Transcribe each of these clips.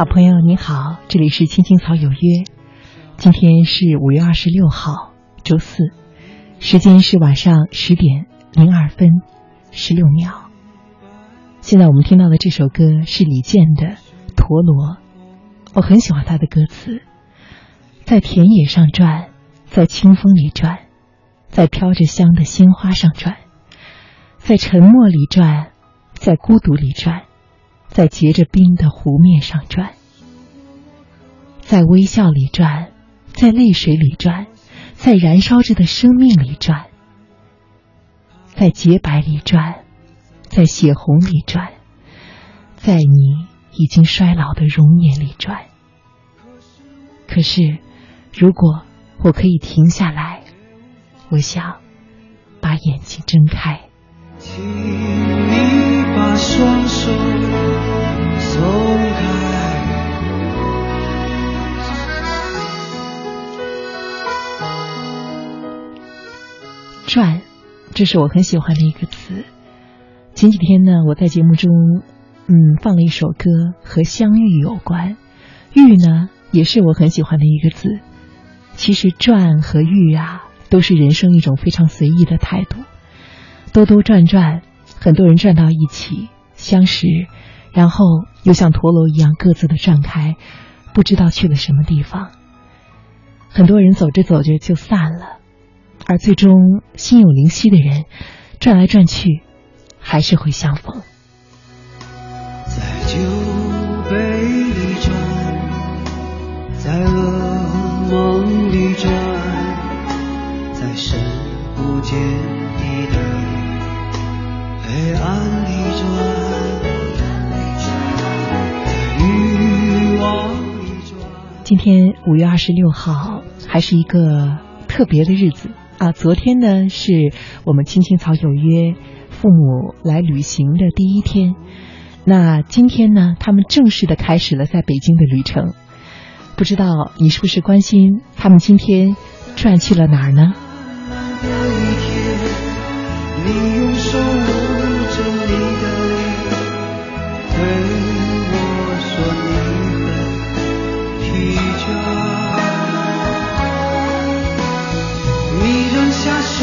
老朋友你好，这里是青青草有约。今天是五月二十六号，周四，时间是晚上十点零二分十六秒。现在我们听到的这首歌是李健的《陀螺》，我很喜欢他的歌词，在田野上转，在清风里转，在飘着香的鲜花上转，在沉默里转，在孤独里转。在结着冰的湖面上转，在微笑里转，在泪水里转，在燃烧着的生命里转，在洁白里转，在血红里转，在你已经衰老的容颜里转。可是，如果我可以停下来，我想把眼睛睁开。请你把双手。转，这是我很喜欢的一个词。前几天呢，我在节目中，嗯，放了一首歌，和相遇有关。遇呢，也是我很喜欢的一个字。其实转和遇啊，都是人生一种非常随意的态度。兜兜转转，很多人转到一起相识，然后又像陀螺一样各自的转开，不知道去了什么地方。很多人走着走着就散了。而最终，心有灵犀的人，转来转去，还是会相逢。在酒杯里转，在噩梦里转，在深不见底的黑暗里转，欲望。今天五月二十六号，还是一个特别的日子。啊，昨天呢是我们青青草有约父母来旅行的第一天，那今天呢，他们正式的开始了在北京的旅程。不知道你是不是关心他们今天转去了哪儿呢？对我说你很疲倦，你扔下手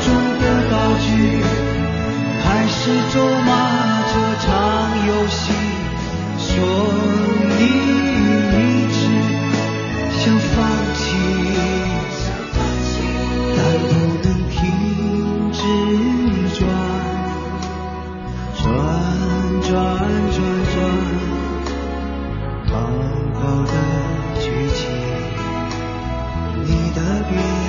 中的道具，开始咒骂这场游戏，说你一直想放弃，但不能停止转、转、转。你的笔。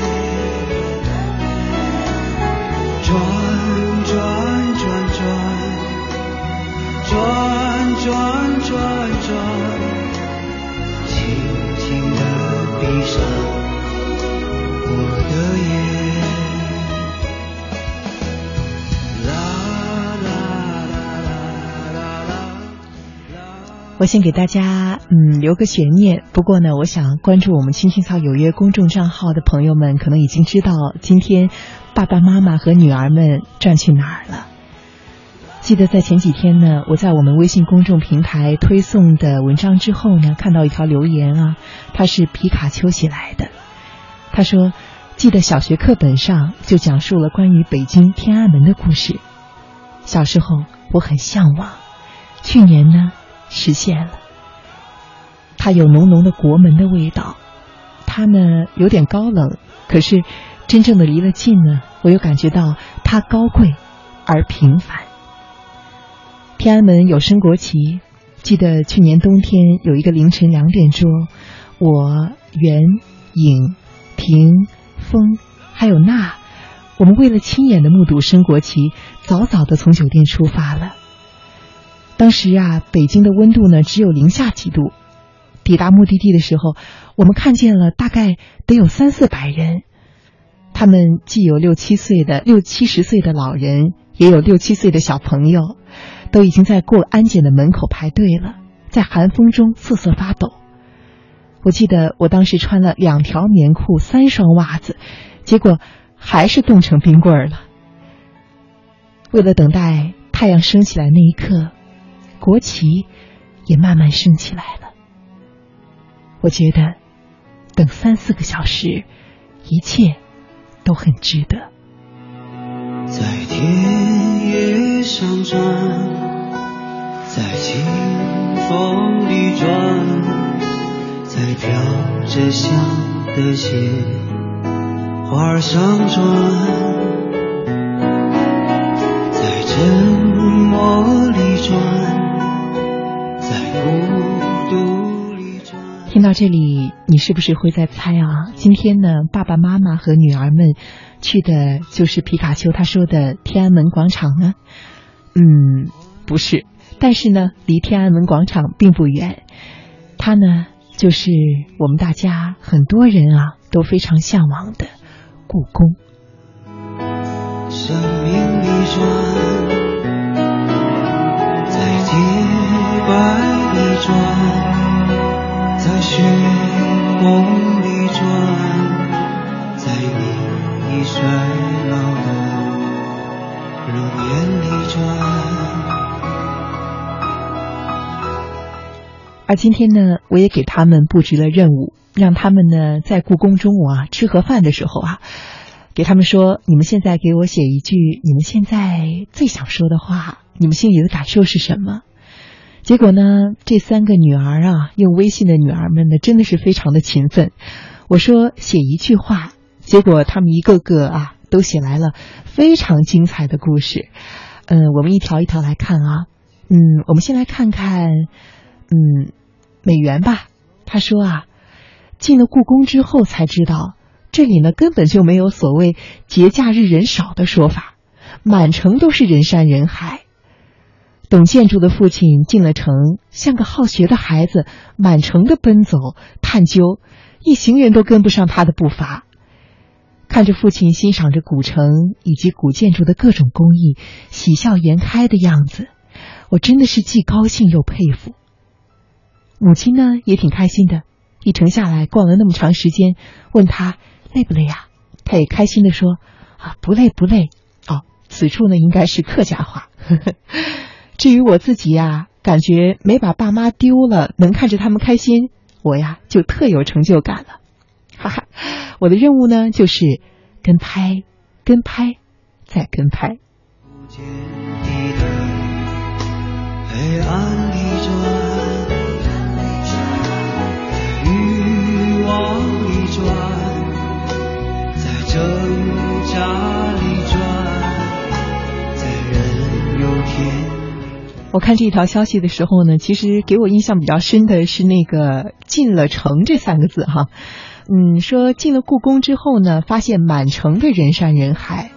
我先给大家嗯留个悬念，不过呢，我想关注我们青青草有约公众账号的朋友们，可能已经知道今天爸爸妈妈和女儿们转去哪儿了。记得在前几天呢，我在我们微信公众平台推送的文章之后呢，看到一条留言啊，他是皮卡丘写来的。他说：“记得小学课本上就讲述了关于北京天安门的故事，小时候我很向往。去年呢。”实现了，它有浓浓的国门的味道，它呢有点高冷，可是真正的离了近呢，我又感觉到它高贵而平凡。天安门有升国旗，记得去年冬天有一个凌晨两点钟，我袁颖婷风还有娜，我们为了亲眼的目睹升国旗，早早的从酒店出发了。当时啊，北京的温度呢只有零下几度。抵达目的地的时候，我们看见了大概得有三四百人，他们既有六七岁的六七十岁的老人，也有六七岁的小朋友，都已经在过安检的门口排队了，在寒风中瑟瑟发抖。我记得我当时穿了两条棉裤、三双袜子，结果还是冻成冰棍儿了。为了等待太阳升起来那一刻。国旗也慢慢升起来了。我觉得等三四个小时，一切都很值得。在田野上转，在清风里转，在飘着香的雪花上转，这里，你是不是会在猜啊？今天呢，爸爸妈妈和女儿们去的就是皮卡丘他说的天安门广场呢？嗯，不是，但是呢，离天安门广场并不远。它呢，就是我们大家很多人啊都非常向往的故宫。生命里转，在洁白里转，在血红里转，在你已衰老的容颜里转。而今天呢，我也给他们布置了任务，让他们呢在故宫中午啊吃盒饭的时候啊，给他们说：你们现在给我写一句你们现在最想说的话，你们心里的感受是什么？结果呢，这三个女儿啊，用微信的女儿们呢，真的是非常的勤奋。我说写一句话，结果他们一个个啊，都写来了非常精彩的故事。嗯，我们一条一条来看啊。嗯，我们先来看看，嗯，美元吧。他说啊，进了故宫之后才知道，这里呢根本就没有所谓节假日人少的说法，满城都是人山人海。懂建筑的父亲进了城，像个好学的孩子，满城的奔走探究，一行人都跟不上他的步伐。看着父亲欣赏着古城以及古建筑的各种工艺，喜笑颜开的样子，我真的是既高兴又佩服。母亲呢也挺开心的，一程下来逛了那么长时间，问他累不累呀、他也开心的说啊不累不累。哦，此处呢应该是客家话。至于我自己呀，感觉没把爸妈丢了，能看着他们开心，我呀就特有成就感了。哈哈，我的任务呢就是跟拍，跟拍，再跟拍。不见底的黑暗里转，在欲望里转，在挣扎我看这条消息的时候呢，其实给我印象比较深的是那个“进了城”这三个字哈。嗯，说进了故宫之后呢，发现满城的人山人海。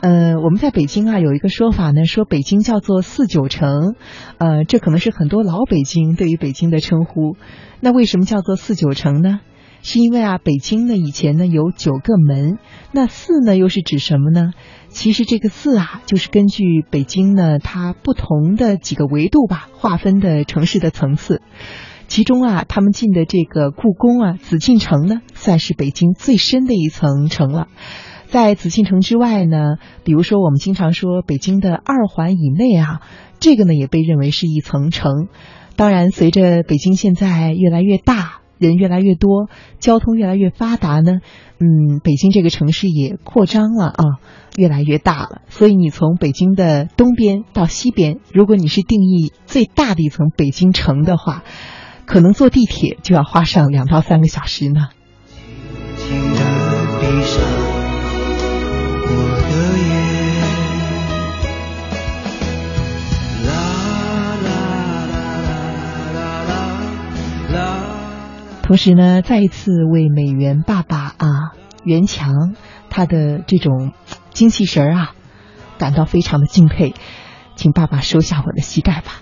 呃，我们在北京啊有一个说法呢，说北京叫做四九城，呃，这可能是很多老北京对于北京的称呼。那为什么叫做四九城呢？是因为啊，北京呢以前呢有九个门，那四呢又是指什么呢？其实这个四啊，就是根据北京呢它不同的几个维度吧划分的城市的层次。其中啊，他们进的这个故宫啊，紫禁城呢，算是北京最深的一层城了。在紫禁城之外呢，比如说我们经常说北京的二环以内啊，这个呢也被认为是一层城。当然，随着北京现在越来越大，人越来越多，交通越来越发达呢，嗯，北京这个城市也扩张了啊，越来越大了。所以你从北京的东边到西边，如果你是定义最大的一层北京城的话，可能坐地铁就要花上两到三个小时呢。同时呢，再一次为美元爸爸啊袁强他的这种精气神儿啊感到非常的敬佩，请爸爸收下我的膝盖吧。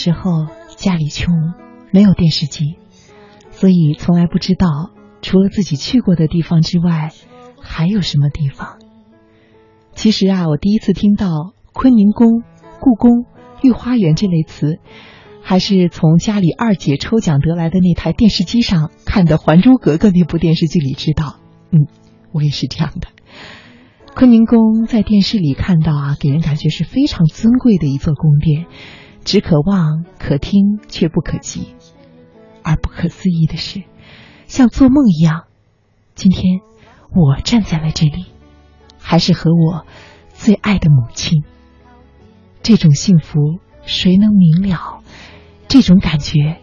时候家里穷，没有电视机，所以从来不知道除了自己去过的地方之外，还有什么地方。其实啊，我第一次听到坤宁宫、故宫、御花园这类词，还是从家里二姐抽奖得来的那台电视机上看的《还珠格格》那部电视剧里知道。嗯，我也是这样的。坤宁宫在电视里看到啊，给人感觉是非常尊贵的一座宫殿，只可望可听却不可及。而不可思议的是，像做梦一样，今天我站在了这里，还是和我最爱的母亲。这种幸福谁能明了？这种感觉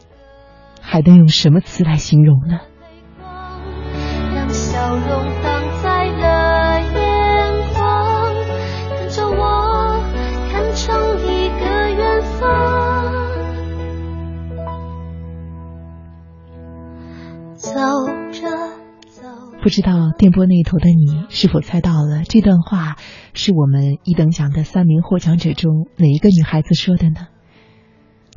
还能用什么词来形容呢？让笑容不知道电波那头的你是否猜到了这段话是我们一等奖的三名获奖者中哪一个女孩子说的呢？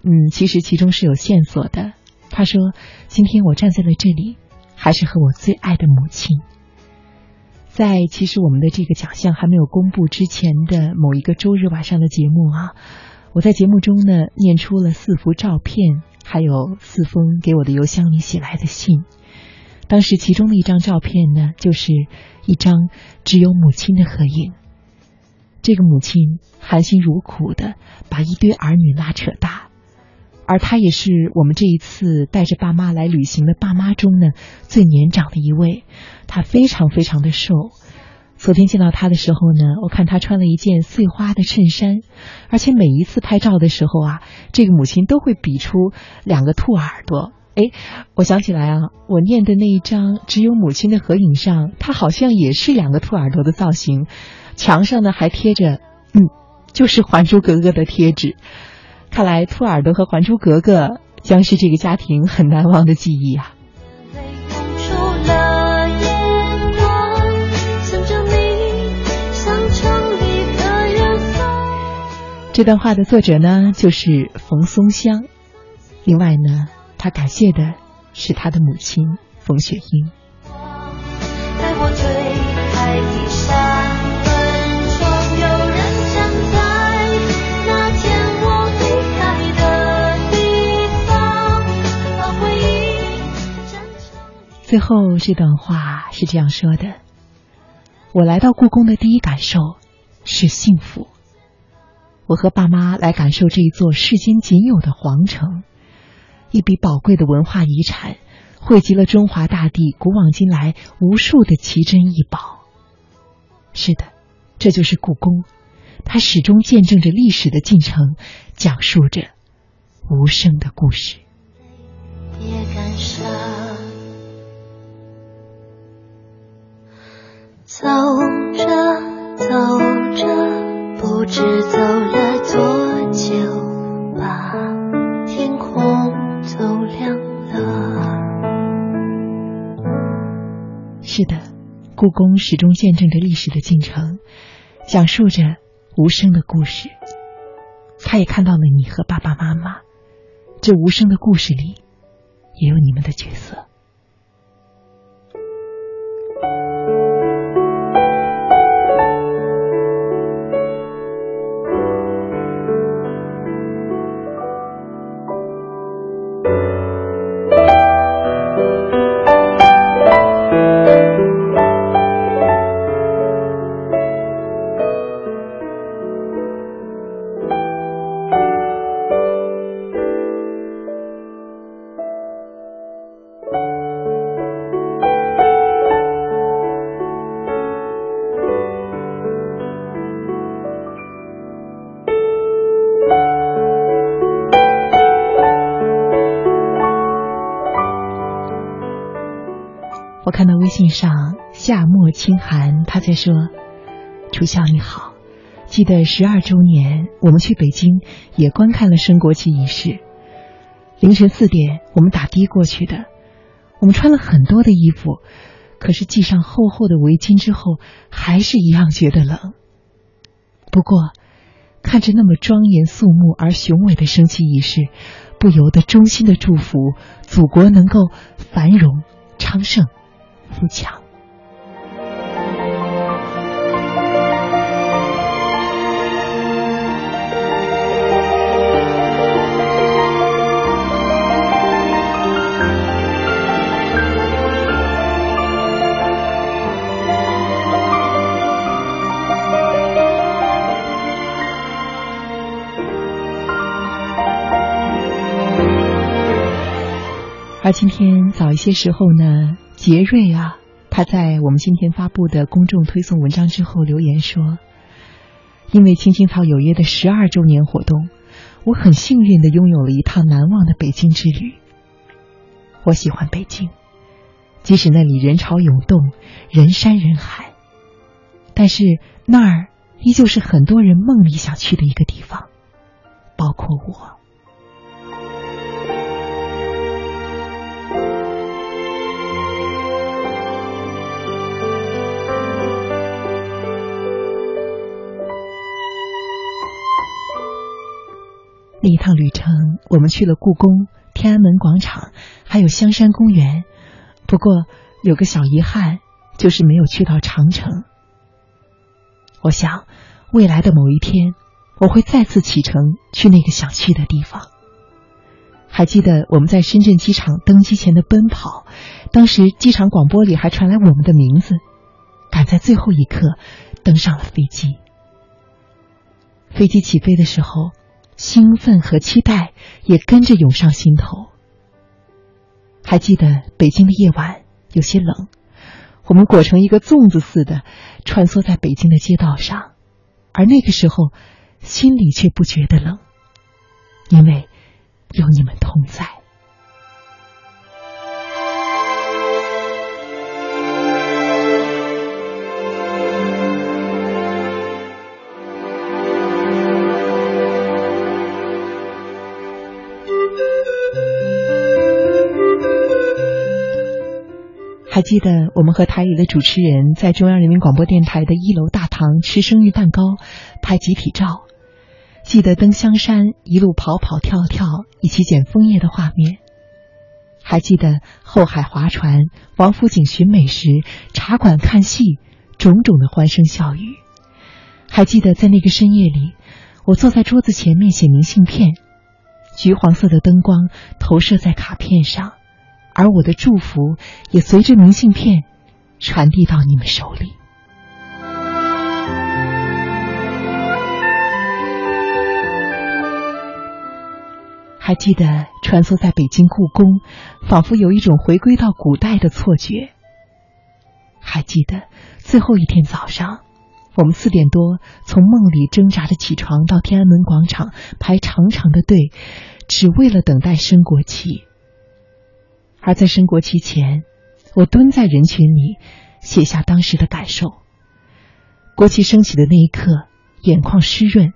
嗯，其实其中是有线索的。她说：“今天我站在了这里，还是和我最爱的母亲。”在其实我们的这个奖项还没有公布之前的某一个周日晚上的节目啊，我在节目中呢念出了四幅照片，还有四封给我的邮箱里写来的信。当时其中的一张照片呢，就是一张只有母亲的合影。这个母亲含辛茹苦的把一堆儿女拉扯大，而她也是我们这一次带着爸妈来旅行的爸妈中呢最年长的一位。她非常非常的瘦。昨天见到她的时候呢，我看她穿了一件碎花的衬衫，而且每一次拍照的时候啊，这个母亲都会比出两个兔耳朵。哎，我想起来啊，我念的那一张只有母亲的合影上，她好像也是两个兔耳朵的造型，墙上呢还贴着，嗯，就是《还珠格格》的贴纸。看来兔耳朵和《还珠格格》将是这个家庭很难忘的记忆啊。这段话的作者呢，就是冯松香。另外呢，他感谢的是他的母亲冯雪英。在我最爱的山门中，有人站在那天我离开的地方，把回忆站成。最后这段话是这样说的：“我来到故宫的第一感受是幸福。我和爸妈来感受这一座世间仅有的皇城，一笔宝贵的文化遗产，汇集了中华大地古往今来无数的奇珍异宝。是的，这就是故宫，它始终见证着历史的进程，讲述着无声的故事。”别感伤，走着走着，不知走了多久，是的，故宫始终见证着历史的进程，讲述着无声的故事。他也看到了你和爸爸妈妈，这无声的故事里，也有你们的角色。信上夏末清寒，他在说：“楚笑你好，记得十二周年，我们去北京也观看了升国旗仪式。凌晨四点，我们打的过去的。我们穿了很多的衣服，可是系上厚厚的围巾之后，还是一样觉得冷。不过，看着那么庄严肃穆而雄伟的升旗仪式，不由得衷心的祝福祖国能够繁荣、昌盛、富强。而今天早一些时候呢，杰瑞啊，他在我们今天发布的公众推送文章之后留言说：“因为青青草有约的十二周年活动，我很幸运的拥有了一趟难忘的北京之旅。我喜欢北京，即使那里人潮涌动、人山人海，但是那儿依旧是很多人梦里想去的一个地方，包括我。”那一趟旅程，我们去了故宫、天安门广场，还有香山公园。不过有个小遗憾，就是没有去到长城。我想，未来的某一天，我会再次启程去那个想去的地方。还记得我们在深圳机场登机前的奔跑，当时机场广播里还传来我们的名字，赶在最后一刻登上了飞机。飞机起飞的时候。兴奋和期待也跟着涌上心头。还记得北京的夜晚有些冷，我们裹成一个粽子似的穿梭在北京的街道上，而那个时候心里却不觉得冷，因为有你们同在。还记得我们和台里的主持人在中央人民广播电台的一楼大堂吃生日蛋糕、拍集体照，记得登香山一路跑跑跳跳一起捡枫叶的画面，还记得后海划船、王府井寻美食、茶馆看戏，种种的欢声笑语，还记得在那个深夜里，我坐在桌子前面写明信片，橘黄色的灯光投射在卡片上。而我的祝福也随着明信片传递到你们手里。还记得穿梭在北京故宫，仿佛有一种回归到古代的错觉。还记得最后一天早上，我们四点多从梦里挣扎着起床，到天安门广场排长长的队，只为了等待升国旗。而在升国旗前，我蹲在人群里，写下当时的感受。国旗升起的那一刻，眼眶湿润，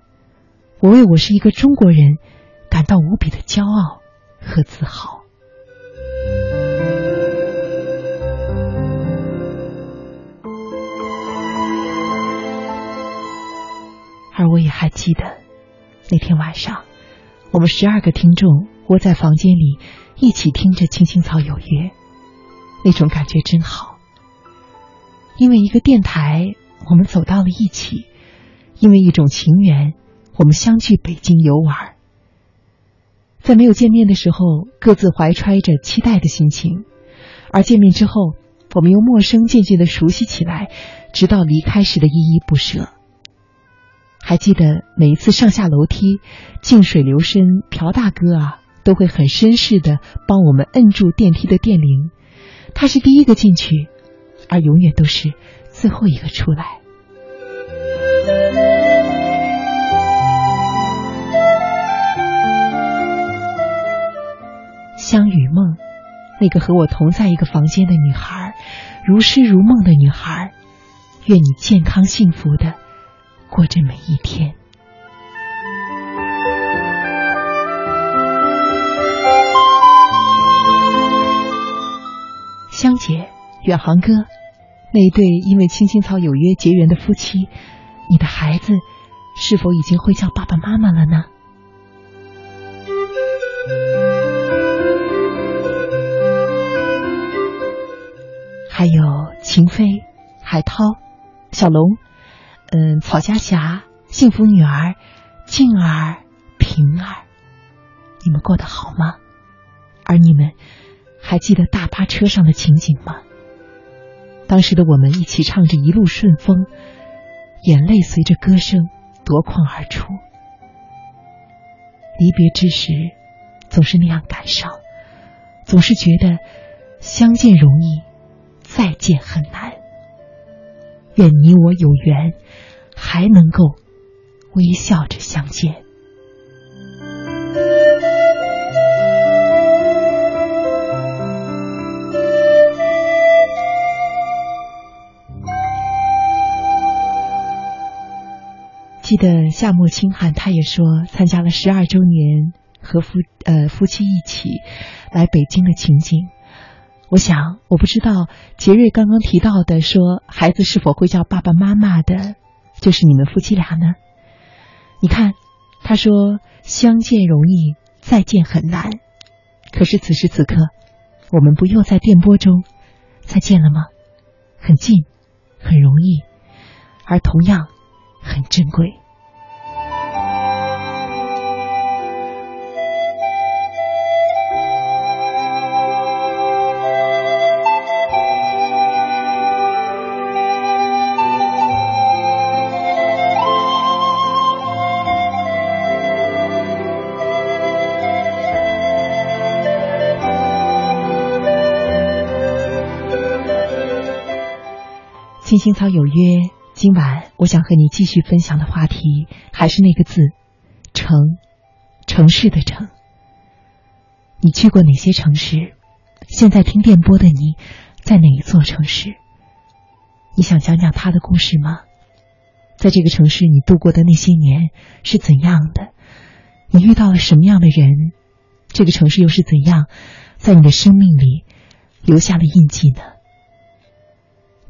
我为我是一个中国人感到无比的骄傲和自豪。而我也还记得，那天晚上，我们十二个听众窝在房间里。一起听着《青青草有约》，那种感觉真好。因为一个电台，我们走到了一起；因为一种情缘，我们相聚北京游玩。在没有见面的时候，各自怀揣着期待的心情；而见面之后，我们由陌生渐渐的熟悉起来，直到离开时的依依不舍。还记得每一次上下楼梯，静水流深，朴大哥啊。都会很绅士的帮我们摁住电梯的电铃，他是第一个进去，而永远都是最后一个出来。香雨梦，那个和我同在一个房间的女孩，如诗如梦的女孩，愿你健康幸福的过着每一天。香姐，远航哥，那一对因为青青草有约结缘的夫妻，你的孩子是否已经会叫爸爸妈妈了呢？还有秦飞、海涛、小龙，嗯，草家霞、幸福女儿、静儿、平儿，你们过得好吗？而你们还记得大巴车上的情景吗？当时的我们一起唱着《一路顺风》，眼泪随着歌声夺眶而出。离别之时，总是那样感伤，总是觉得相见容易，再见很难。愿你我有缘，还能够微笑着相见。记得夏末清寒，他也说参加了十二周年和夫呃夫妻一起来北京的情景。我想，我不知道杰瑞刚刚提到的说孩子是否会叫爸爸妈妈的，就是你们夫妻俩呢？你看，他说相见容易，再见很难。可是此时此刻，我们不又在电波中再见了吗？很近，很容易，而同样。很珍贵。青青草有约。今晚我想和你继续分享的话题还是那个字“城”，城市的城。你去过哪些城市？现在听电波的你，在哪一座城市？你想讲讲他的故事吗？在这个城市，你度过的那些年是怎样的？你遇到了什么样的人？这个城市又是怎样在你的生命里留下了印记呢？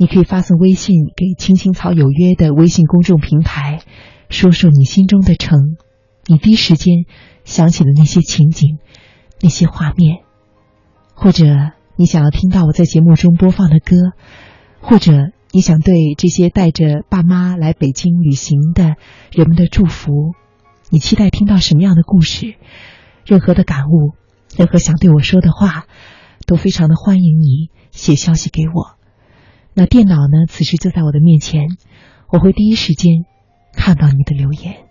你可以发送微信给“青青草有约”的微信公众平台，说说你心中的城，你第一时间想起的那些情景、那些画面，或者你想要听到我在节目中播放的歌，或者你想对这些带着爸妈来北京旅行的人们的祝福，你期待听到什么样的故事？任何的感悟，任何想对我说的话，都非常的欢迎你写消息给我。那电脑呢？此时就在我的面前，我会第一时间看到你的留言。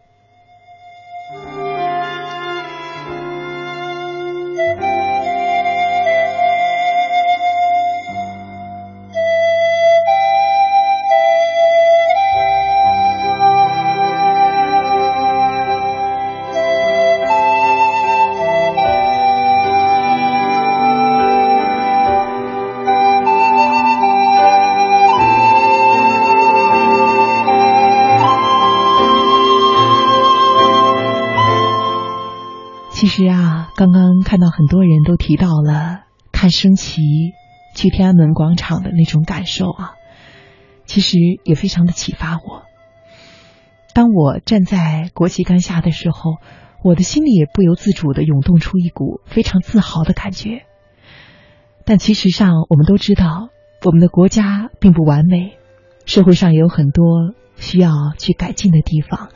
看到很多人都提到了看升旗、去天安门广场的那种感受啊，其实也非常的启发我。当我站在国旗杆下的时候，我的心里也不由自主的涌动出一股非常自豪的感觉。但其实上，我们都知道，我们的国家并不完美，社会上也有很多需要去改进的地方。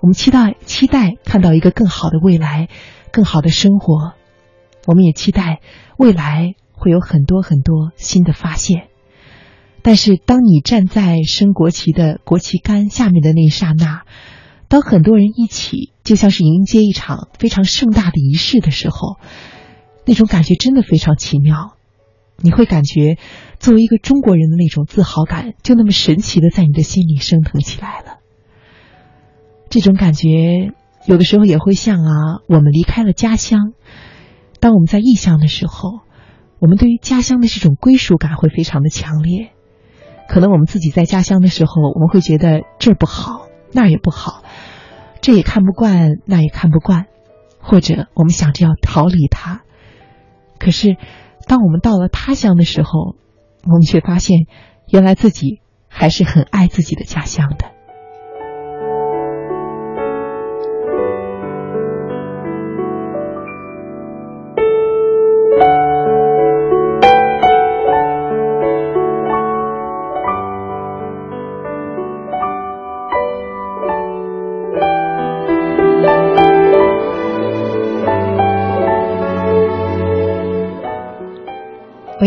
我们期待期待看到一个更好的未来。更好的生活，我们也期待未来会有很多很多新的发现。但是，当你站在升国旗的国旗杆下面的那一刹那，当很多人一起，就像是迎接一场非常盛大的仪式的时候，那种感觉真的非常奇妙。你会感觉作为一个中国人的那种自豪感，就那么神奇的在你的心里升腾起来了。这种感觉。有的时候也会像啊，我们离开了家乡，当我们在异乡的时候，我们对于家乡的这种归属感会非常的强烈。可能我们自己在家乡的时候，我们会觉得这儿不好，那儿也不好，这也看不惯，那也看不惯，或者我们想着要逃离它。可是，当我们到了他乡的时候，我们却发现，原来自己还是很爱自己的家乡的。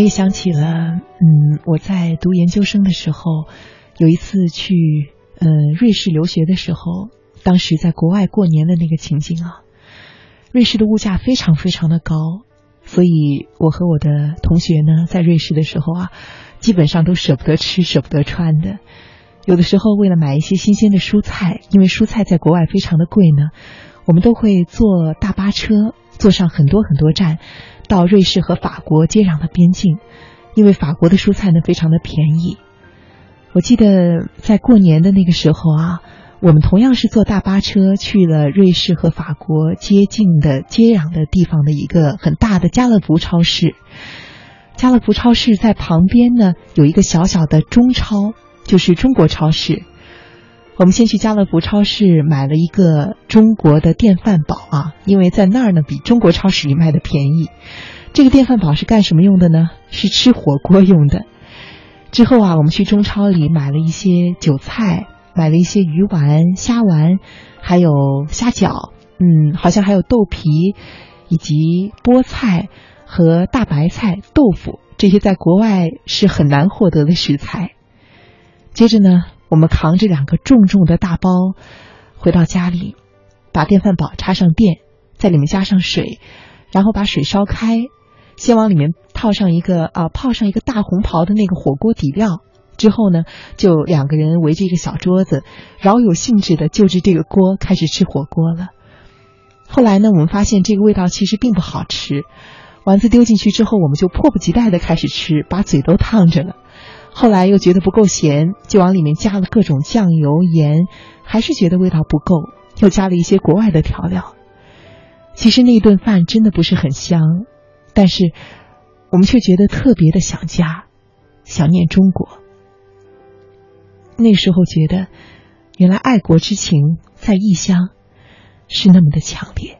也想起了，嗯，我在读研究生的时候，有一次去呃瑞士留学的时候，当时在国外过年的那个情景啊。瑞士的物价非常非常的高，所以我和我的同学呢，在瑞士的时候啊，基本上都舍不得吃、舍不得穿的。有的时候为了买一些新鲜的蔬菜，因为蔬菜在国外非常的贵呢，我们都会坐大巴车，坐上很多很多站。到瑞士和法国接壤的边境，因为法国的蔬菜呢非常的便宜。我记得在过年的那个时候啊，我们同样是坐大巴车去了瑞士和法国接近的接壤的地方的一个很大的家乐福超市。家乐福超市在旁边呢有一个小小的中超，就是中国超市。我们先去家乐福超市买了一个中国的电饭煲啊，因为在那儿呢比中国超市里卖的便宜。这个电饭煲是干什么用的呢？是吃火锅用的。之后啊，我们去中超里买了一些韭菜，买了一些鱼丸、虾丸，还有虾饺，嗯，好像还有豆皮，以及菠菜和大白菜、豆腐，这些在国外是很难获得的食材。接着呢。我们扛着两个重重的大包，回到家里，把电饭煲插上电，在里面加上水，然后把水烧开，先往里面套上一个啊泡上一个大红袍的那个火锅底料，之后呢，就两个人围着一个小桌子，饶有兴致的就着这个锅开始吃火锅了。后来呢，我们发现这个味道其实并不好吃，丸子丢进去之后，我们就迫不及待的开始吃，把嘴都烫着了。后来又觉得不够咸，就往里面加了各种酱油、盐，还是觉得味道不够，又加了一些国外的调料。其实那顿饭真的不是很香，但是我们却觉得特别的想家，想念中国。那时候觉得，原来爱国之情在异乡是那么的强烈。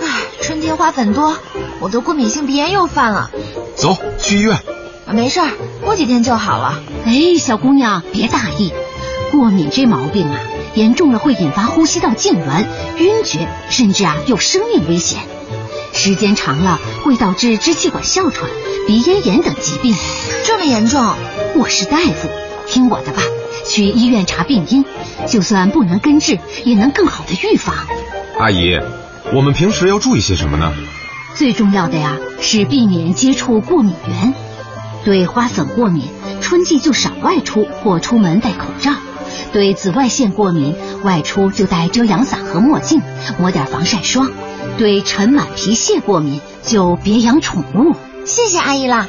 唉，春天花粉多，我的过敏性鼻炎又犯了。走去医院。啊，没事儿，过几天就好了。哎，小姑娘别大意，过敏这毛病啊，严重了会引发呼吸道痉挛、晕厥，甚至啊有生命危险。时间长了会导致支气管哮喘、鼻咽炎等疾病。这么严重？我是大夫，听我的吧，去医院查病因，就算不能根治，也能更好的预防。阿姨，我们平时要注意些什么呢？最重要的呀是避免接触过敏源。对花粉过敏，春季就少外出或出门戴口罩；对紫外线过敏，外出就戴遮阳伞和墨镜，抹点防晒霜；对尘螨、皮屑过敏，就别养宠物。谢谢阿姨啦。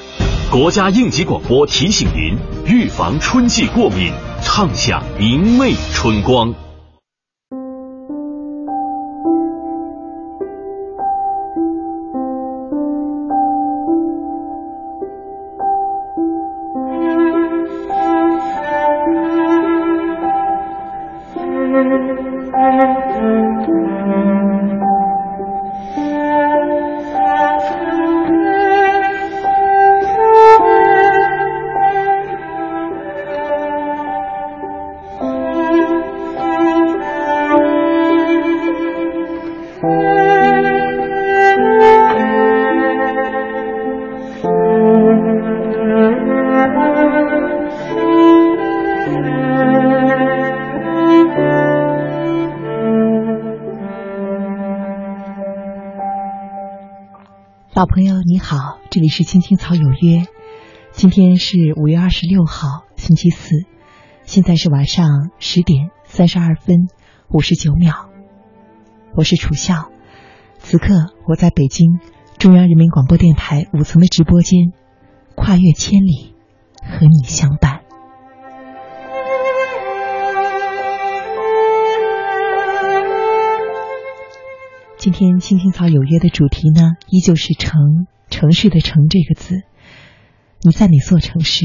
国家应急广播提醒您：预防春季过敏，畅享明媚春光。朋友你好，这里是青青草有约，今天是五月二十六号，星期四，现在是晚上十点三十二分五十九秒，我是楚笑，此刻我在北京中央人民广播电台五层的直播间，跨越千里和你相伴。今天青青草有约的主题呢，依旧是城，城市的城这个字。你在哪座城市？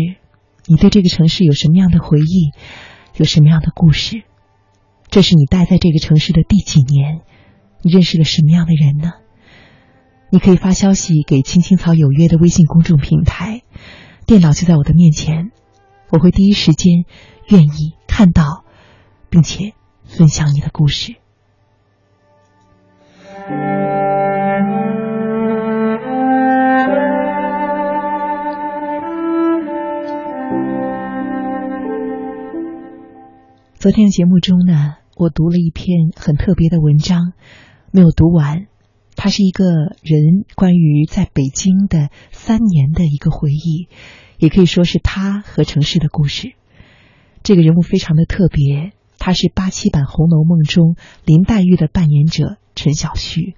你对这个城市有什么样的回忆？有什么样的故事？这是你待在这个城市的第几年？你认识了什么样的人呢？你可以发消息给青青草有约的微信公众平台，电脑就在我的面前，我会第一时间愿意看到，并且分享你的故事。昨天的节目中呢，我读了一篇很特别的文章，没有读完。它是一个人关于在北京的三年的一个回忆，也可以说是他和城市的故事。这个人物非常的特别，他是八七版《红楼梦》中林黛玉的扮演者陈小旭，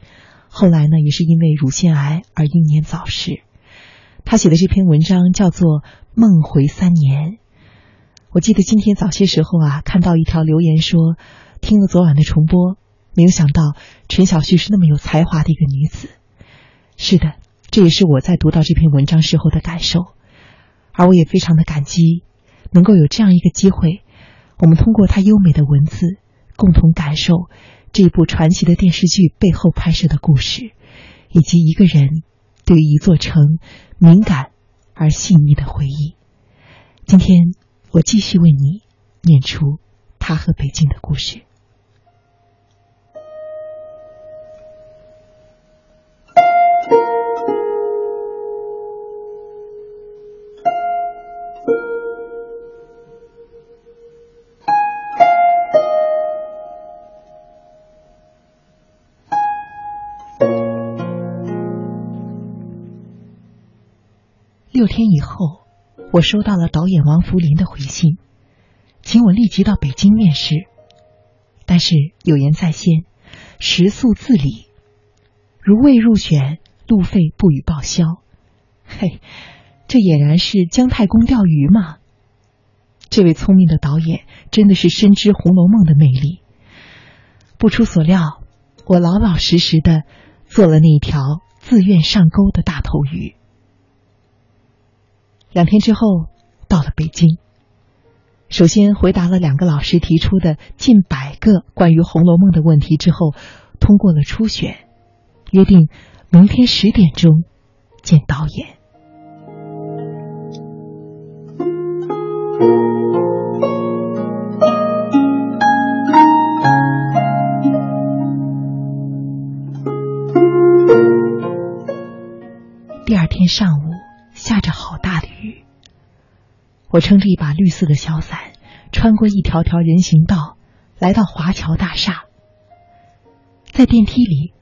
后来呢也是因为乳腺癌而英年早逝。他写的这篇文章叫做《梦回三年》。我记得今天早些时候啊，看到一条留言说，听了昨晚的重播，没有想到陈小旭是那么有才华的一个女子。是的，这也是我在读到这篇文章时候的感受，而我也非常的感激，能够有这样一个机会，我们通过他优美的文字，共同感受这部传奇的电视剧背后拍摄的故事，以及一个人对一座城敏感而细腻的回忆。今天。我继续为你念出他和北京的故事。六天以后。我收到了导演王福林的回信，请我立即到北京面试，但是有言在先，食宿自理，如未入选，路费不予报销。嘿，这俨然是姜太公钓鱼嘛！这位聪明的导演真的是深知《红楼梦》的魅力。不出所料，我老老实实的做了那一条自愿上钩的大头鱼。两天之后，到了北京。首先回答了两个老师提出的近百个关于《红楼梦》的问题之后，通过了初选，约定明天十点钟见导演。撑着一把绿色的小伞，穿过一条条人行道，来到华侨大厦。在电梯里，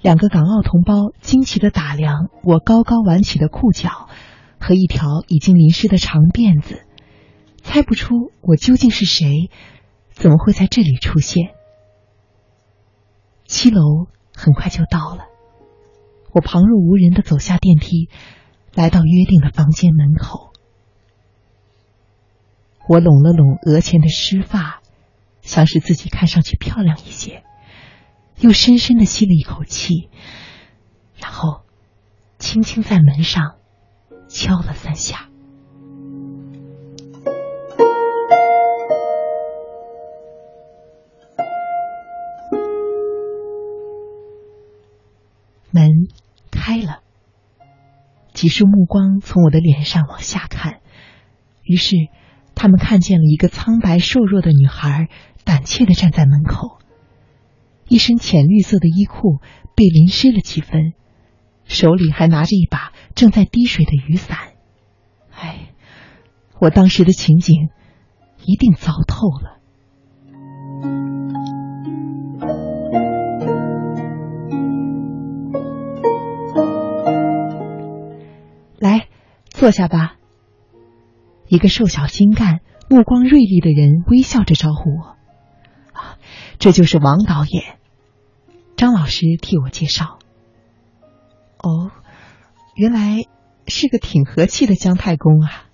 两个港澳同胞惊奇的打量我高高挽起的裤脚和一条已经淋湿的长辫子，猜不出我究竟是谁，怎么会在这里出现？七楼很快就到了，我旁若无人的走下电梯。来到约定的房间门口，我拢了拢额前的湿发，想使自己看上去漂亮一些，又深深的吸了一口气，然后轻轻在门上敲了三下。门开了。几束目光从我的脸上往下看，于是他们看见了一个苍白瘦弱的女孩，胆怯的站在门口，一身浅绿色的衣裤被淋湿了几分，手里还拿着一把正在滴水的雨伞。哎，我当时的情景一定糟透了。来坐下吧。一个瘦小精干、目光锐利的人微笑着招呼我。啊，这就是王导演。张老师替我介绍。哦，原来是个挺和气的姜太公啊！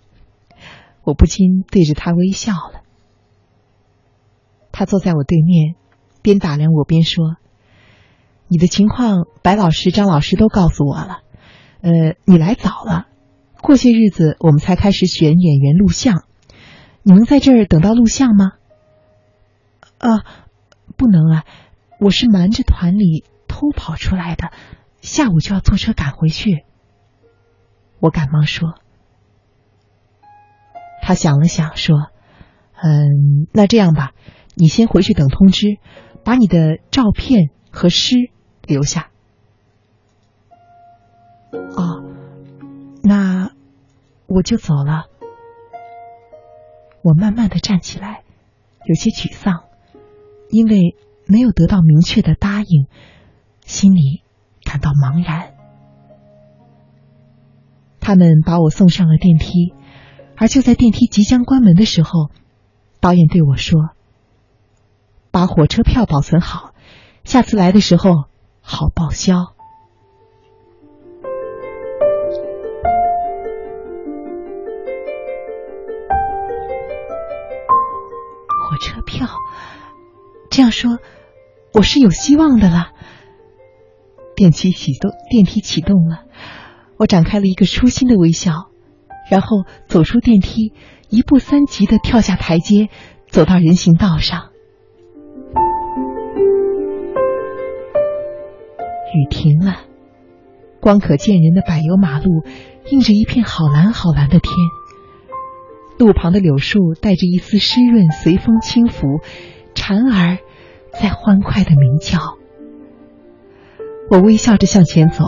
我不禁对着他微笑了。他坐在我对面，边打量我边说：“你的情况，白老师、张老师都告诉我了。呃，你来早了，过些日子我们才开始选演员录像。你能在这儿等到录像吗？”啊，不能啊！我是瞒着团里偷跑出来的。下午就要坐车赶回去。我赶忙说。他想了想说：“嗯，那这样吧，你先回去等通知，把你的照片和诗留下。”哦，那我就走了。我慢慢的站起来，有些沮丧，因为没有得到明确的答应，心里。感到茫然。他们把我送上了电梯，而就在电梯即将关门的时候，导演对我说：“把火车票保存好，下次来的时候好报销。”车票，这样说，我是有希望的了。电梯启动，电梯启动了，我展开了一个初心的微笑，然后走出电梯，一步三级的跳下台阶，走到人行道上。雨停了，光可见人的柏油马路映着一片好蓝好蓝的天，路旁的柳树带着一丝湿润，随风轻拂，蝉儿在欢快的鸣叫。我微笑着向前走，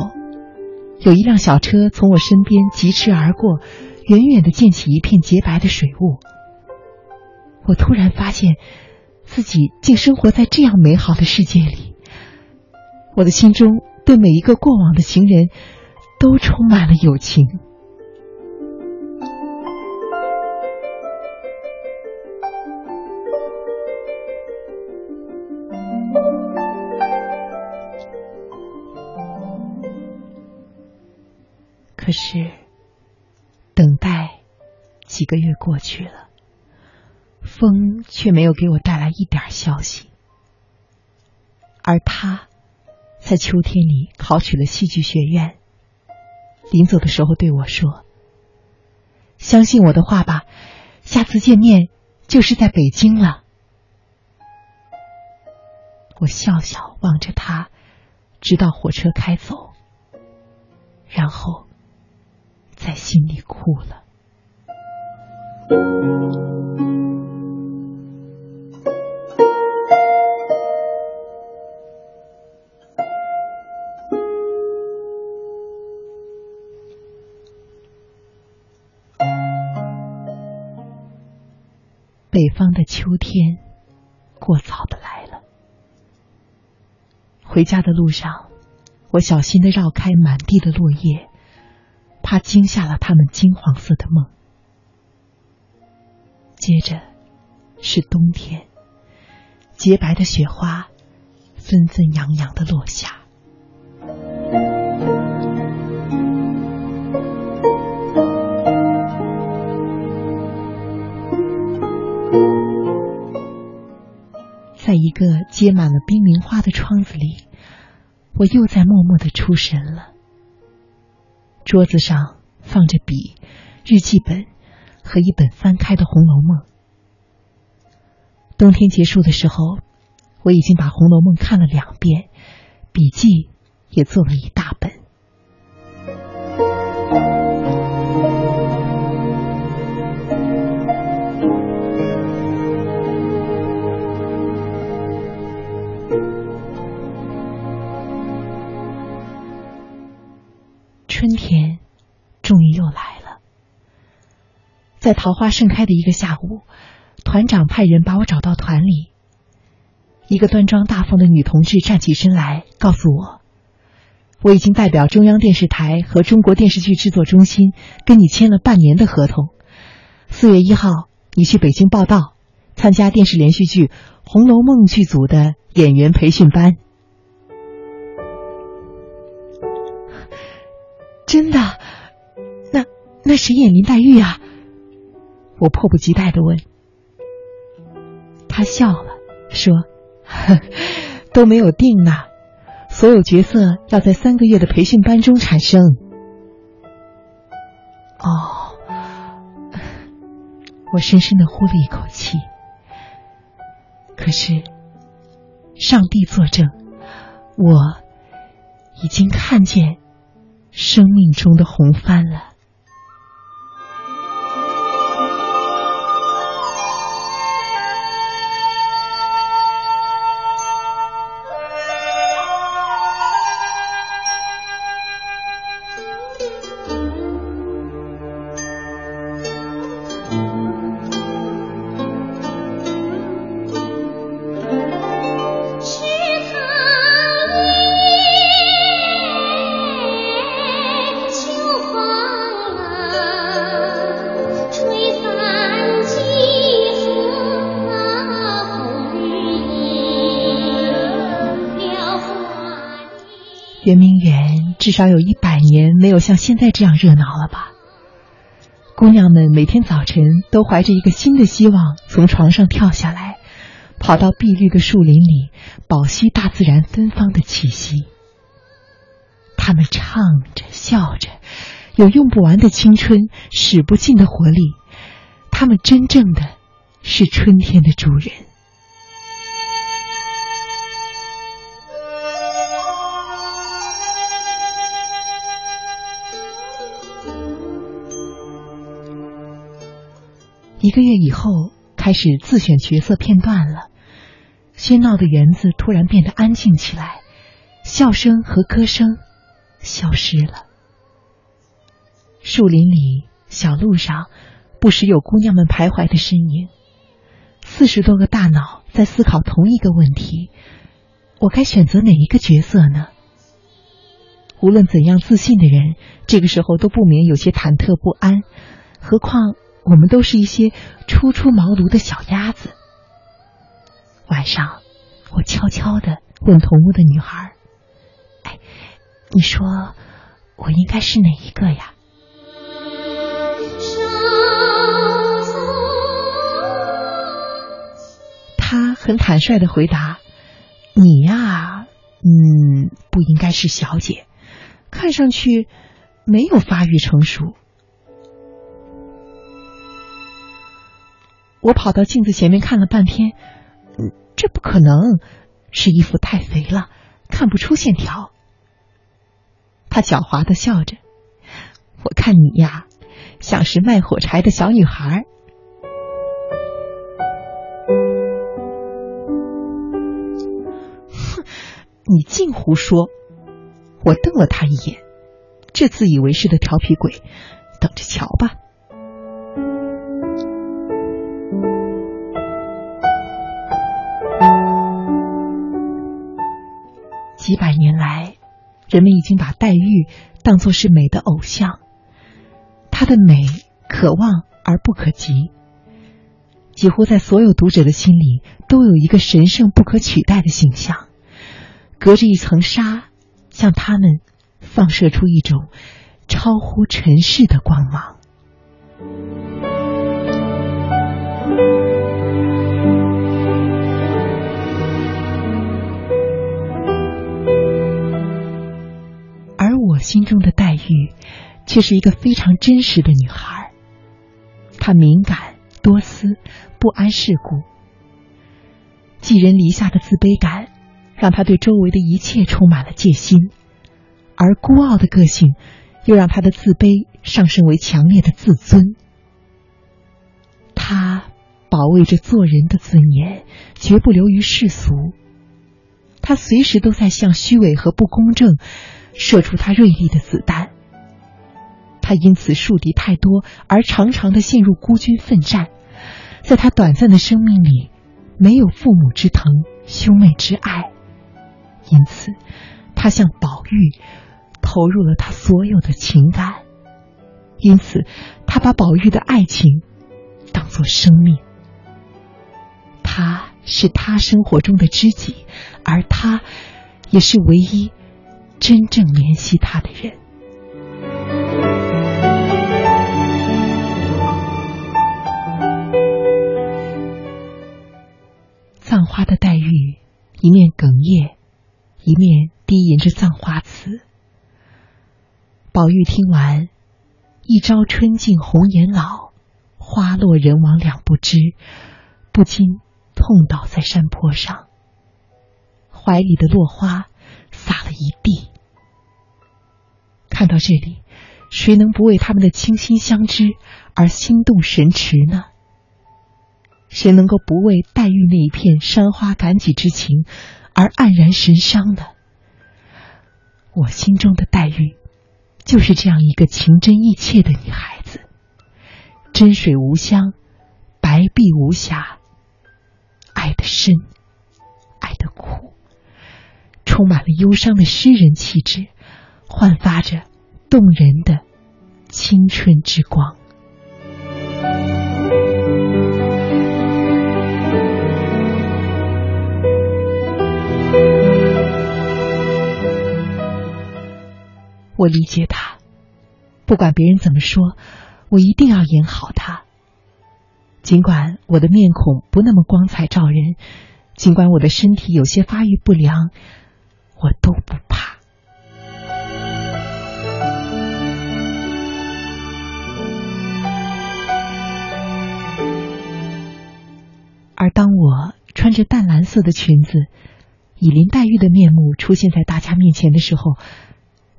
有一辆小车从我身边疾驰而过，远远的溅起一片洁白的水雾。我突然发现自己竟生活在这样美好的世界里，我的心中对每一个过往的情人都充满了友情。可是，等待几个月过去了，风却没有给我带来一点消息。而他，在秋天里考取了戏剧学院，临走的时候对我说：“相信我的话吧，下次见面就是在北京了。”我笑笑望着他，直到火车开走，然后。在心里哭了。北方的秋天过早的来了。回家的路上，我小心的绕开满地的落叶。怕惊吓了他们金黄色的梦。接着是冬天，洁白的雪花纷纷扬扬的落下。在一个结满了冰凌花的窗子里，我又在默默的出神了。桌子上放着笔、日记本和一本翻开的《红楼梦》。冬天结束的时候，我已经把《红楼梦》看了两遍，笔记也做了一大本。在桃花盛开的一个下午，团长派人把我找到团里。一个端庄大方的女同志站起身来，告诉我：“我已经代表中央电视台和中国电视剧制作中心跟你签了半年的合同。四月一号，你去北京报道，参加电视连续剧《红楼梦》剧组的演员培训班。真的？那那谁演林黛玉啊？我迫不及待的问。他笑了，说：“呵 都没有定呢，所有角色要在三个月的培训班中产生。”哦，我深深的呼了一口气。可是，上帝作证，我已经看见生命中的红帆了。少有一百年没有像现在这样热闹了吧？姑娘们每天早晨都怀着一个新的希望从床上跳下来，跑到碧绿的树林里，饱吸大自然芬芳的气息。她们唱着笑着，有用不完的青春，使不尽的活力。她们真正的是春天的主人。个月以后，开始自选角色片段了。喧闹的园子突然变得安静起来，笑声和歌声消失了。树林里、小路上，不时有姑娘们徘徊的身影。四十多个大脑在思考同一个问题：我该选择哪一个角色呢？无论怎样自信的人，这个时候都不免有些忐忑不安。何况我们都是一些初出茅庐的小鸭子。晚上，我悄悄的问同屋的女孩：“哎，你说我应该是哪一个呀？”她很坦率的回答：“你呀，嗯，不应该是小姐，看上去没有发育成熟。”我跑到镜子前面看了半天，这不可能，是衣服太肥了，看不出线条。他狡猾的笑着，我看你呀，像是卖火柴的小女孩。哼，你净胡说！我瞪了他一眼，这自以为是的调皮鬼，等着瞧吧。几百年来，人们已经把黛玉当作是美的偶像，她的美可望而不可及，几乎在所有读者的心里都有一个神圣不可取代的形象，隔着一层纱，向他们放射出一种超乎尘世的光芒。却是一个非常真实的女孩。她敏感、多思、不谙世故，寄人篱下的自卑感，让她对周围的一切充满了戒心；而孤傲的个性，又让她的自卑上升为强烈的自尊。她保卫着做人的尊严，绝不流于世俗。她随时都在向虚伪和不公正射出她锐利的子弹。他因此树敌太多，而常常的陷入孤军奋战。在他短暂的生命里，没有父母之疼、兄妹之爱，因此，他向宝玉，投入了他所有的情感，因此他把宝玉的爱情当作生命。他是他生活中的知己，而他也是唯一真正怜惜他的人。葬花的黛玉一面哽咽，一面低吟着葬花词。宝玉听完，“一朝春尽红颜老，花落人亡两不知”，不禁痛倒在山坡上，怀里的落花洒了一地。看到这里，谁能不为他们的倾心相知而心动神驰呢？谁能够不为黛玉那一片山花感己之情而黯然神伤呢？我心中的黛玉，就是这样一个情真意切的女孩子，真水无香，白璧无瑕，爱的深，爱的苦，充满了忧伤的诗人气质，焕发着动人的青春之光。我理解他，不管别人怎么说，我一定要演好他。尽管我的面孔不那么光彩照人，尽管我的身体有些发育不良，我都不怕。而当我穿着淡蓝色的裙子，以林黛玉的面目出现在大家面前的时候，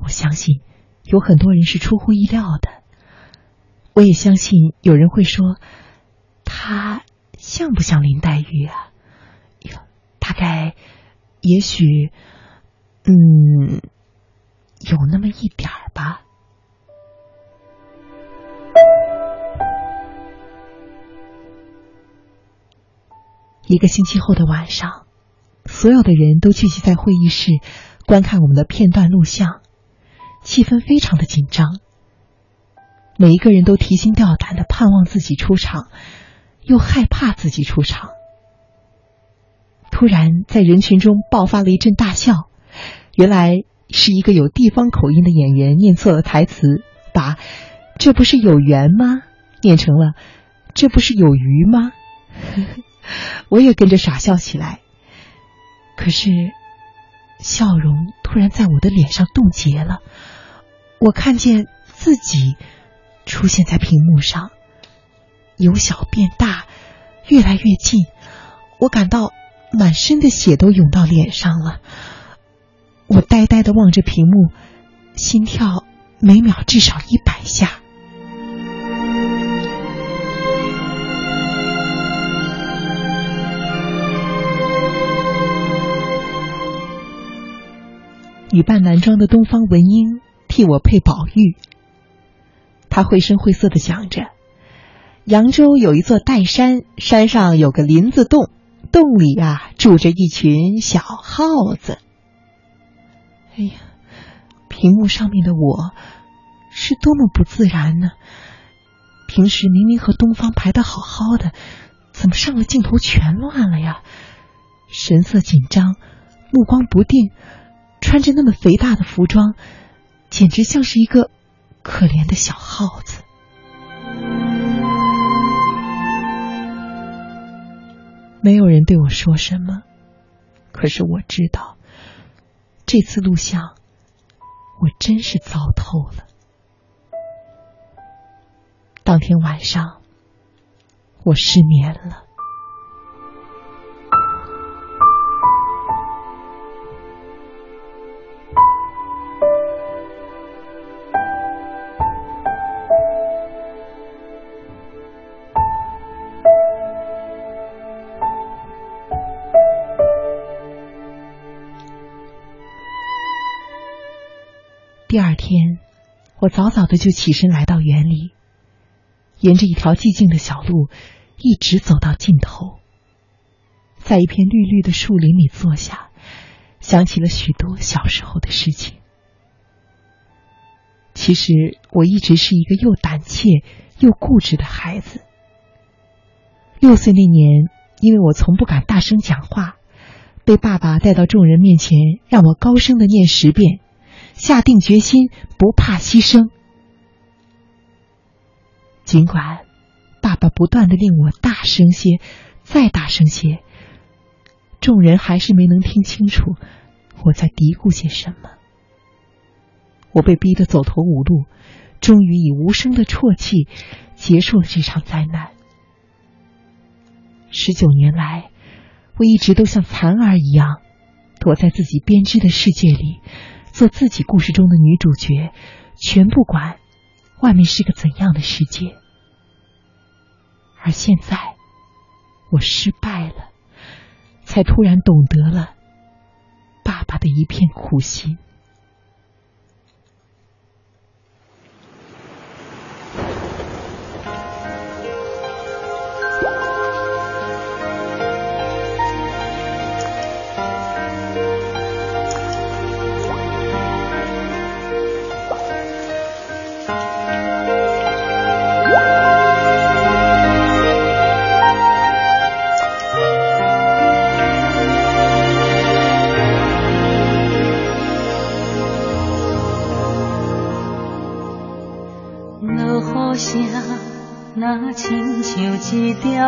我相信有很多人是出乎意料的。我也相信有人会说，他像不像林黛玉啊？大概，也许，嗯，有那么一点儿吧。一个星期后的晚上，所有的人都聚集在会议室，观看我们的片段录像。气氛非常的紧张，每一个人都提心吊胆的盼望自己出场，又害怕自己出场。突然，在人群中爆发了一阵大笑，原来是一个有地方口音的演员念错了台词，把“这不是有缘吗”念成了“这不是有鱼吗”，我也跟着傻笑起来。可是。笑容突然在我的脸上冻结了，我看见自己出现在屏幕上，由小变大，越来越近，我感到满身的血都涌到脸上了。我呆呆的望着屏幕，心跳每秒至少一百下。女扮男装的东方文英替我配宝玉，他绘声绘色的讲着：扬州有一座岱山，山上有个林子洞，洞里啊住着一群小耗子。哎呀，屏幕上面的我是多么不自然呢！平时明明和东方排的好好的，怎么上了镜头全乱了呀？神色紧张，目光不定。穿着那么肥大的服装，简直像是一个可怜的小耗子。没有人对我说什么，可是我知道，这次录像，我真是糟透了。当天晚上，我失眠了。第二天，我早早的就起身来到园里，沿着一条寂静的小路，一直走到尽头，在一片绿绿的树林里坐下，想起了许多小时候的事情。其实我一直是一个又胆怯又固执的孩子。六岁那年，因为我从不敢大声讲话，被爸爸带到众人面前，让我高声的念十遍，下定决心不怕牺牲。尽管爸爸不断的令我大声些，再大声些，众人还是没能听清楚我在嘀咕些什么。我被逼得走投无路，终于以无声的啜泣结束了这场灾难。十九年来，我一直都像蚕儿一样，躲在自己编织的世界里，做自己故事中的女主角，全不管外面是个怎样的世界。而现在，我失败了，才突然懂得了爸爸的一片苦心。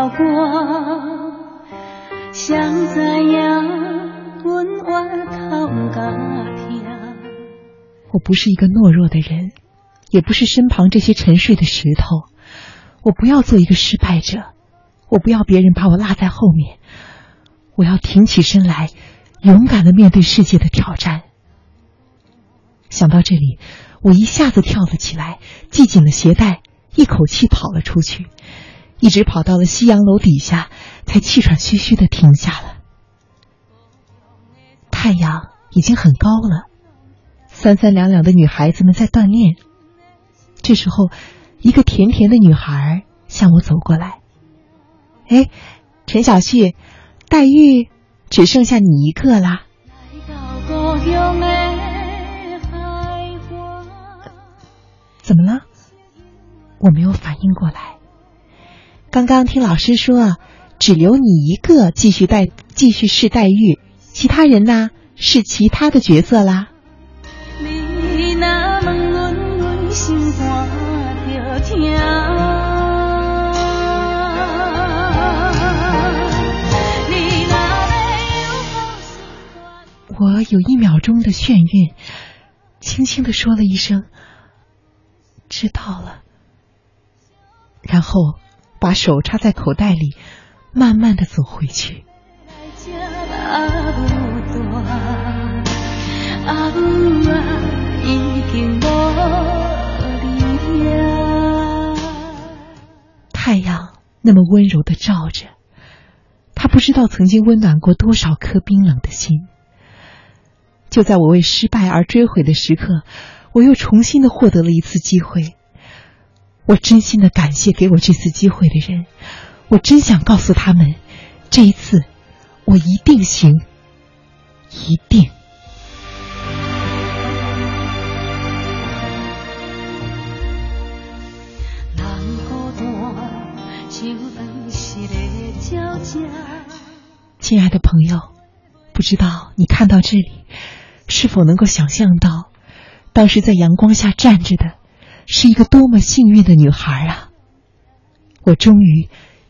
一条歌，谁知影阮越头甲听。我不是一个懦弱的人，也不是身旁这些沉睡的石头。我不要做一个失败者，我不要别人把我落在后面。我要挺起身来，勇敢的面对世界的挑战。想到这里，我一下子跳了起来，系紧了鞋带，一口气跑了出去，一直跑到了夕阳楼底下，才气喘吁吁的停下了。太阳已经很高了，三三两两的女孩子们在锻炼。这时候，一个甜甜的女孩向我走过来。哎，陈小旭，黛玉只剩下你一个啦。怎么了？我没有反应过来。刚刚听老师说，只留你一个继续待继续试黛玉，其他人呢是其他的角色啦。我有一秒钟的眩晕，轻轻的说了一声“知道了”，然后把手插在口袋里，慢慢的走回去。太阳那么温柔的照着，他不知道曾经温暖过多少颗冰冷的心。就在我为失败而追悔的时刻，我又重新的获得了一次机会。我真心的感谢给我这次机会的人，我真想告诉他们，这一次我一定行，一定。亲爱的朋友，不知道你看到这里，是否能够想象到，当时在阳光下站着的，是一个多么幸运的女孩啊！我终于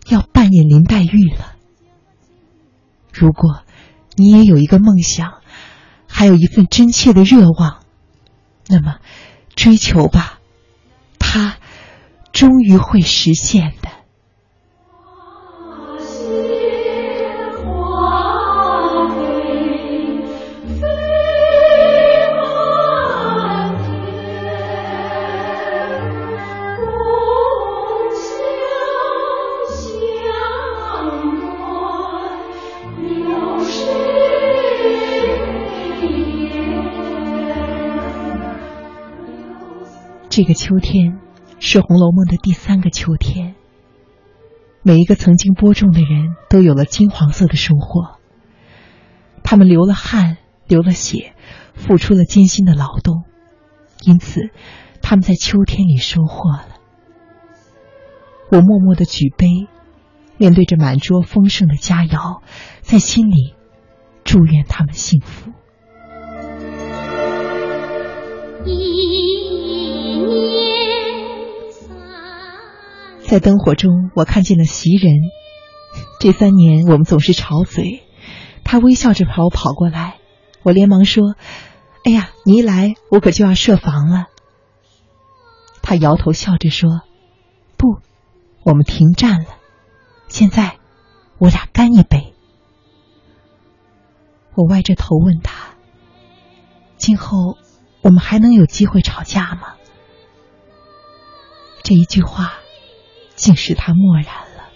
要扮演林黛玉了。如果你也有一个梦想，还有一份真切的热望，那么追求吧，它终于会实现的。这个秋天是《红楼梦》的第三个秋天。每一个曾经播种的人都有了金黄色的收获，他们流了汗，流了血，付出了艰辛的劳动，因此他们在秋天里收获了。我默默的举杯，面对着满桌丰盛的佳肴，在心里祝愿他们幸福。一在灯火中，我看见了袭人。这三年，我们总是吵嘴。他微笑着朝我跑过来，我连忙说：“哎呀，你一来，我可就要设防了。”他摇头笑着说：“不，我们停战了。现在，我俩干一杯。”我歪着头问他：“今后我们还能有机会吵架吗？”这一句话，竟使他默然了。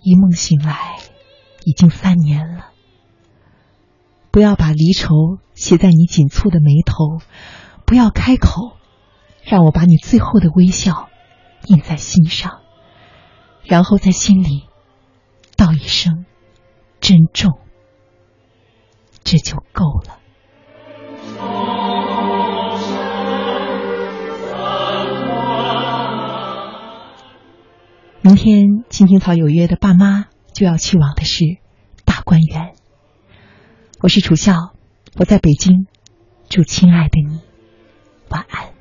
一梦醒来，已经三年了。不要把离愁写在你紧蹙的眉头，不要开口，让我把你最后的微笑印在心上，然后在心里道一声珍重，这就够了。明天青青草有约的爸妈就要去往的是大观园。我是楚笑我在北京祝亲爱的你晚安。